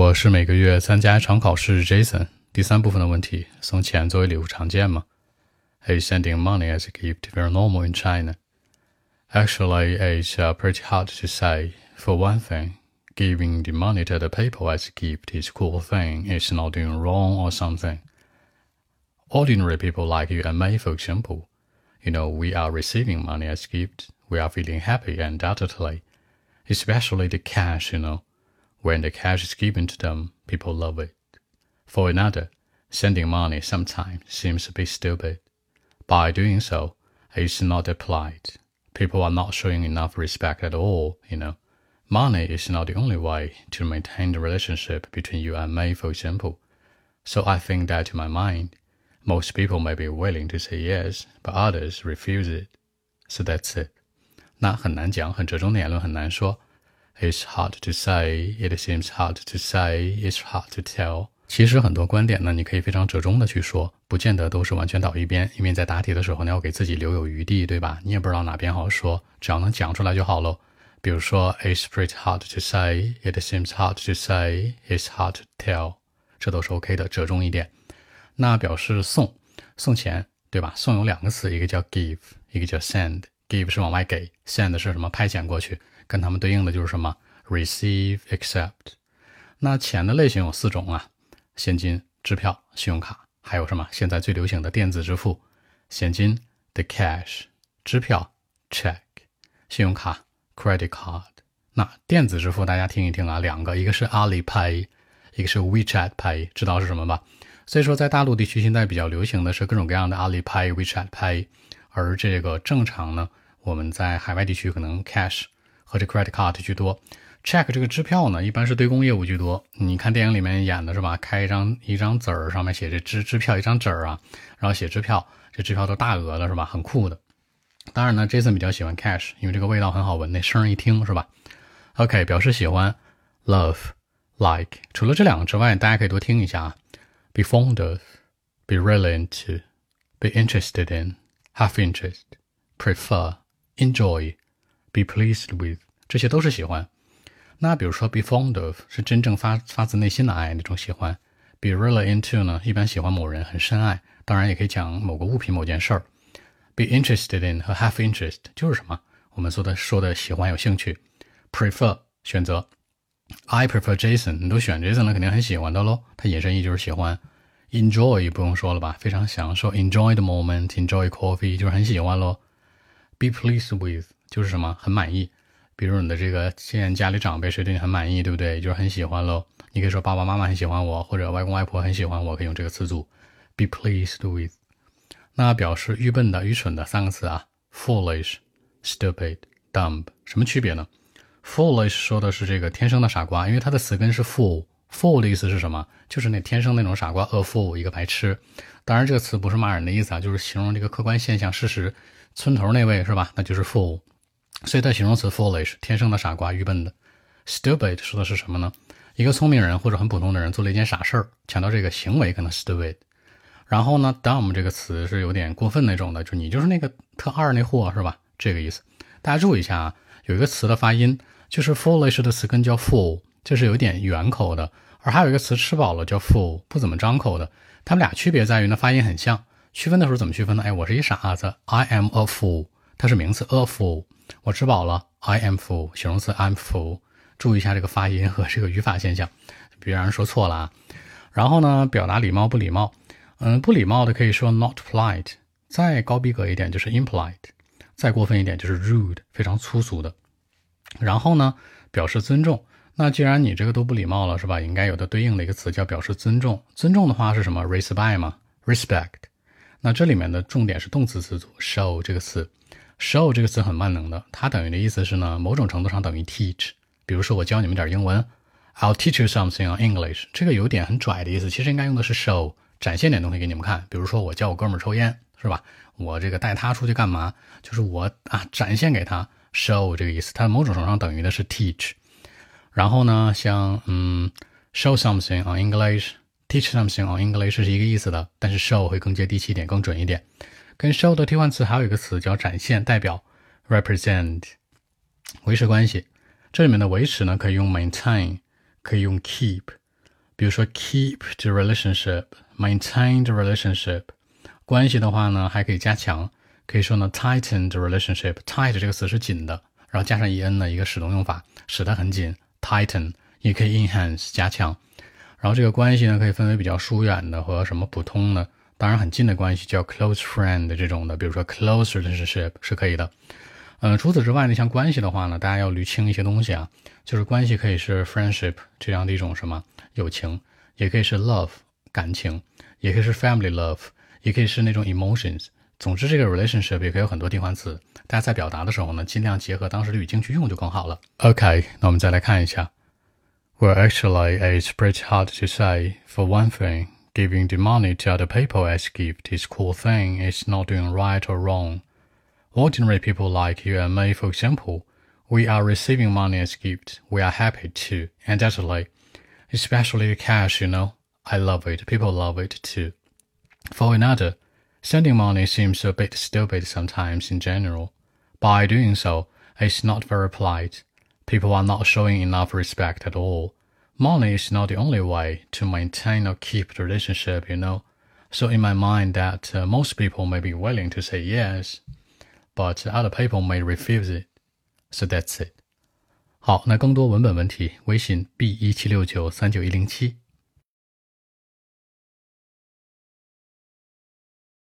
我是每个月参加一场考试，Jason。第三部分的问题：送钱作为礼物常见吗？Is sending money as a gift very normal in China? Actually, it's uh, pretty hard to say. For one thing, giving the money to the people as a gift is a cool thing. It's not doing wrong or something. Ordinary people like you and me, for example, you know, we are receiving money as a gift. We are feeling happy undoubtedly, especially the cash, you know. When the cash is given to them, people love it. For another, sending money sometimes seems a bit stupid. By doing so, it's not applied. People are not showing enough respect at all, you know. Money is not the only way to maintain the relationship between you and me, for example. So I think that to my mind, most people may be willing to say yes, but others refuse it. So that's it. 那很难讲，很折中的言论很难说。 It's hard to say. It seems hard to say. It's hard to tell. 其实很多观点呢，你可以非常折中的去说，不见得都是完全倒一边。因为在答题的时候呢，要给自己留有余地，对吧？你也不知道哪边好说，只要能讲出来就好喽。比如说，It's pretty hard to say. It seems hard to say. It's hard to tell. 这都是 OK 的，折中一点。那表示送送钱，对吧？送有两个词，一个叫 give，一个叫 send。give 是往外给，send 是什么？派遣过去。跟它们对应的就是什么？receive, accept。那钱的类型有四种啊：现金、支票、信用卡，还有什么？现在最流行的电子支付。现金 the cash，支票 check，信用卡 credit card。那电子支付大家听一听啊，两个，一个是 AliPay，一个是 WeChat Pay，知道是什么吧？所以说在大陆地区现在比较流行的是各种各样的 AliPay、WeChat Pay，而这个正常呢，我们在海外地区可能 cash。和这 credit card 居多，check 这个支票呢，一般是对公业务居多。你看电影里面演的是吧？开一张一张纸儿，上面写着支支票，一张纸儿啊，然后写支票，这支票都大额的是吧？很酷的。当然呢，Jason 比较喜欢 cash，因为这个味道很好闻，那声一听是吧？OK，表示喜欢，love，like。除了这两个之外，大家可以多听一下啊，be fond of，be really into，be interested in，have interest，prefer，enjoy。Be pleased with，这些都是喜欢。那比如说，be fond of 是真正发发自内心的爱那种喜欢。Be really into 呢，一般喜欢某人很深爱，当然也可以讲某个物品、某件事儿。Be interested in 和 have interest 就是什么？我们说的说的喜欢、有兴趣。Prefer 选择，I prefer Jason，你都选 Jason 了，肯定很喜欢的喽。它引申义就是喜欢。Enjoy 不用说了吧，非常享受。Enjoy the moment，enjoy coffee 就是很喜欢喽。Be pleased with。就是什么很满意，比如你的这个现在家里长辈谁对你很满意，对不对？就是很喜欢喽。你可以说爸爸妈妈很喜欢我，或者外公外婆很喜欢我，可以用这个词组，be pleased with。那表示愚笨的、愚蠢的三个词啊，foolish、stupid、dumb，什么区别呢？foolish 说的是这个天生的傻瓜，因为它的词根是 fool。fool 的意思是什么？就是那天生那种傻瓜，a fool，一个白痴。当然这个词不是骂人的意思啊，就是形容这个客观现象、事实。村头那位是吧？那就是 fool。所以，它形容词 foolish，天生的傻瓜，愚笨的。stupid 说的是什么呢？一个聪明人或者很普通的人做了一件傻事儿，强调这个行为可能 stupid。然后呢，dumb 这个词是有点过分那种的，就你就是那个特二那货是吧？这个意思。大家注意一下啊，有一个词的发音就是 foolish 的词根叫 fool，就是有点圆口的。而还有一个词吃饱了叫 full，不怎么张口的。它们俩区别在于呢，发音很像。区分的时候怎么区分呢？哎，我是一傻子，I am a fool，它是名词 a fool。我吃饱了，I am full，形容词 I'm full。注意一下这个发音和这个语法现象，别让人说错了啊。然后呢，表达礼貌不礼貌，嗯，不礼貌的可以说 not polite，再高逼格一点就是 impolite，再过分一点就是 rude，非常粗俗的。然后呢，表示尊重，那既然你这个都不礼貌了，是吧？应该有的对应的一个词叫表示尊重。尊重的话是什么？respect 吗？respect。那这里面的重点是动词词组 show 这个词。Show 这个词很万能的，它等于的意思是呢，某种程度上等于 teach。比如说我教你们点英文，I'll teach you something on English。这个有点很拽的意思，其实应该用的是 show，展现点东西给你们看。比如说我教我哥们儿抽烟，是吧？我这个带他出去干嘛？就是我啊，展现给他 show 这个意思。它某种程度上等于的是 teach。然后呢，像嗯，show something on English Teach something on English 是一个意思的，但是 show 会更接地气一点，更准一点。跟 show 的替换词还有一个词叫展现、代表，represent，维持关系。这里面的维持呢，可以用 maintain，可以用 keep，比如说 keep the relationship，maintain the relationship。关系的话呢，还可以加强，可以说呢 tighten the relationship。tight 这个词是紧的，然后加上 en 的一个使动用法，使它很紧。tighten 也可以 enhance 加强。然后这个关系呢，可以分为比较疏远的和什么普通的，当然很近的关系叫 close friend 这种的，比如说 close relationship 是可以的。嗯，除此之外呢，像关系的话呢，大家要捋清一些东西啊，就是关系可以是 friendship 这样的一种什么友情，也可以是 love 感情，也可以是 family love，也可以是那种 emotions。总之，这个 relationship 也可以有很多替换词，大家在表达的时候呢，尽量结合当时的语境去用就更好了。OK，那我们再来看一下，Well, actually, it's pretty hard to say. For one thing, giving the money to other people as gift is cool thing. It's not doing right or wrong. Ordinary people like you and me, for example, we are receiving money as gift. We are happy too, undoubtedly. Especially the cash, you know. I love it. People love it too. For another, sending money seems a bit stupid sometimes in general. By doing so, it's not very polite. People are not showing enough respect at all. Money is not the only way to maintain or keep the relationship, you know. So in my mind that uh, most people may be willing to say yes but other people may refuse it. So that's it. 好，那更多文本问题，微信 b 一七六九三九一零七。